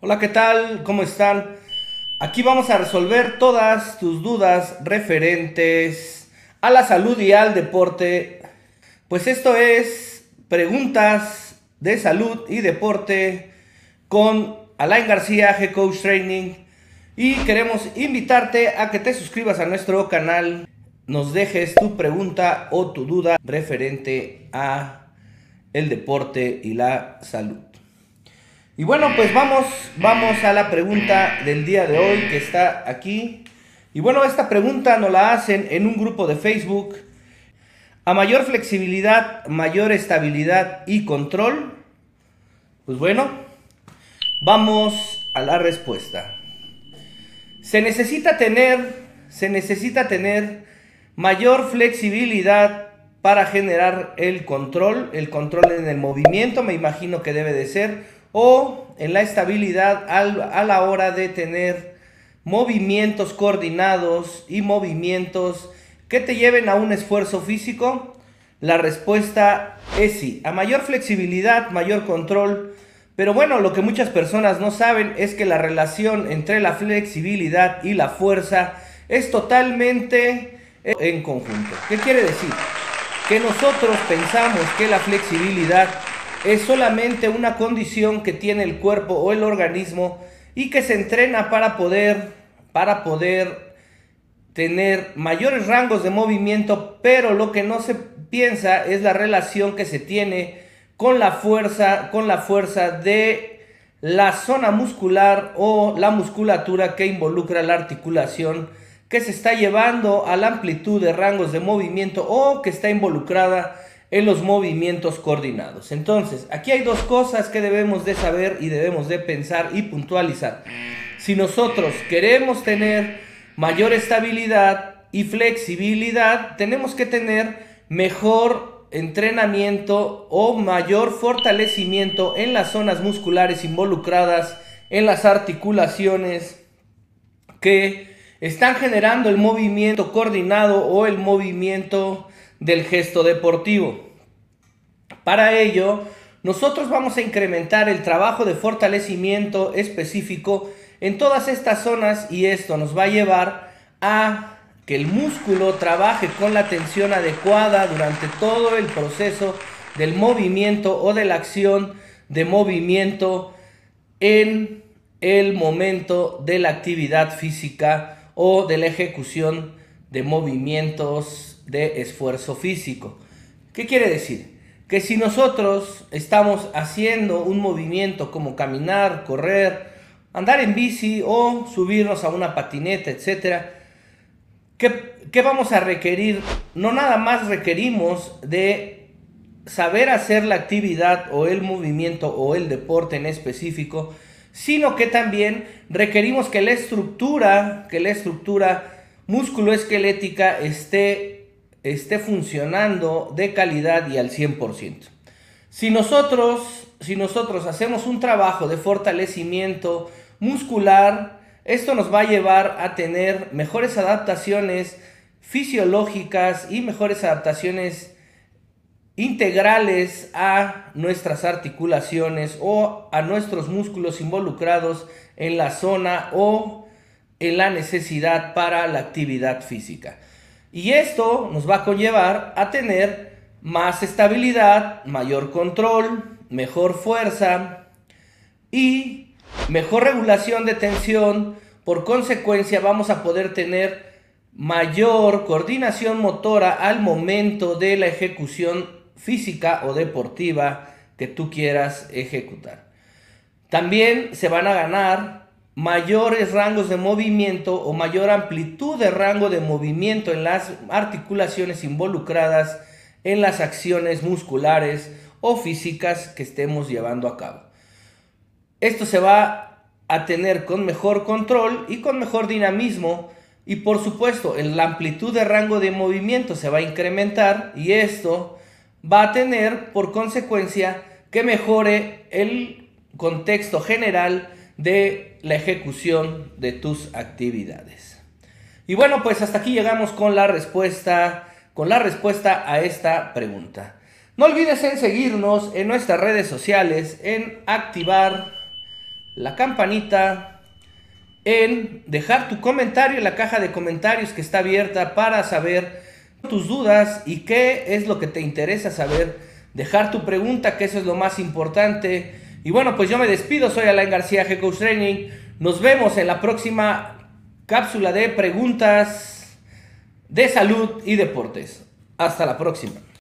Hola, ¿qué tal? ¿Cómo están? Aquí vamos a resolver todas tus dudas referentes a la salud y al deporte. Pues esto es preguntas de salud y deporte con Alain García, G Coach Training. Y queremos invitarte a que te suscribas a nuestro canal, nos dejes tu pregunta o tu duda referente a el deporte y la salud. Y bueno, pues vamos, vamos a la pregunta del día de hoy que está aquí. Y bueno, esta pregunta nos la hacen en un grupo de Facebook. A mayor flexibilidad, mayor estabilidad y control. Pues bueno, vamos a la respuesta. Se necesita tener, se necesita tener mayor flexibilidad para generar el control, el control en el movimiento, me imagino que debe de ser o en la estabilidad a la hora de tener movimientos coordinados y movimientos que te lleven a un esfuerzo físico? La respuesta es sí. A mayor flexibilidad, mayor control. Pero bueno, lo que muchas personas no saben es que la relación entre la flexibilidad y la fuerza es totalmente en conjunto. ¿Qué quiere decir? Que nosotros pensamos que la flexibilidad es solamente una condición que tiene el cuerpo o el organismo y que se entrena para poder, para poder tener mayores rangos de movimiento, pero lo que no se piensa es la relación que se tiene con la fuerza, con la fuerza de la zona muscular o la musculatura que involucra la articulación que se está llevando a la amplitud de rangos de movimiento o que está involucrada en los movimientos coordinados. Entonces, aquí hay dos cosas que debemos de saber y debemos de pensar y puntualizar. Si nosotros queremos tener mayor estabilidad y flexibilidad, tenemos que tener mejor entrenamiento o mayor fortalecimiento en las zonas musculares involucradas, en las articulaciones que están generando el movimiento coordinado o el movimiento del gesto deportivo. Para ello, nosotros vamos a incrementar el trabajo de fortalecimiento específico en todas estas zonas y esto nos va a llevar a que el músculo trabaje con la tensión adecuada durante todo el proceso del movimiento o de la acción de movimiento en el momento de la actividad física o de la ejecución de movimientos de esfuerzo físico. ¿Qué quiere decir? Que si nosotros estamos haciendo un movimiento como caminar, correr, andar en bici o subirnos a una patineta, etc., ¿qué, ¿qué vamos a requerir? No nada más requerimos de saber hacer la actividad o el movimiento o el deporte en específico, sino que también requerimos que la estructura, que la estructura musculoesquelética esté esté funcionando de calidad y al 100%. Si nosotros, si nosotros hacemos un trabajo de fortalecimiento muscular, esto nos va a llevar a tener mejores adaptaciones fisiológicas y mejores adaptaciones integrales a nuestras articulaciones o a nuestros músculos involucrados en la zona o en la necesidad para la actividad física. Y esto nos va a conllevar a tener más estabilidad, mayor control, mejor fuerza y mejor regulación de tensión. Por consecuencia vamos a poder tener mayor coordinación motora al momento de la ejecución física o deportiva que tú quieras ejecutar. También se van a ganar mayores rangos de movimiento o mayor amplitud de rango de movimiento en las articulaciones involucradas en las acciones musculares o físicas que estemos llevando a cabo. Esto se va a tener con mejor control y con mejor dinamismo y por supuesto la amplitud de rango de movimiento se va a incrementar y esto va a tener por consecuencia que mejore el contexto general de la ejecución de tus actividades. Y bueno, pues hasta aquí llegamos con la respuesta, con la respuesta a esta pregunta. No olvides en seguirnos en nuestras redes sociales, en activar la campanita, en dejar tu comentario en la caja de comentarios que está abierta para saber tus dudas y qué es lo que te interesa saber. Dejar tu pregunta, que eso es lo más importante. Y bueno, pues yo me despido, soy Alain García, G Training. Nos vemos en la próxima cápsula de preguntas de salud y deportes. Hasta la próxima.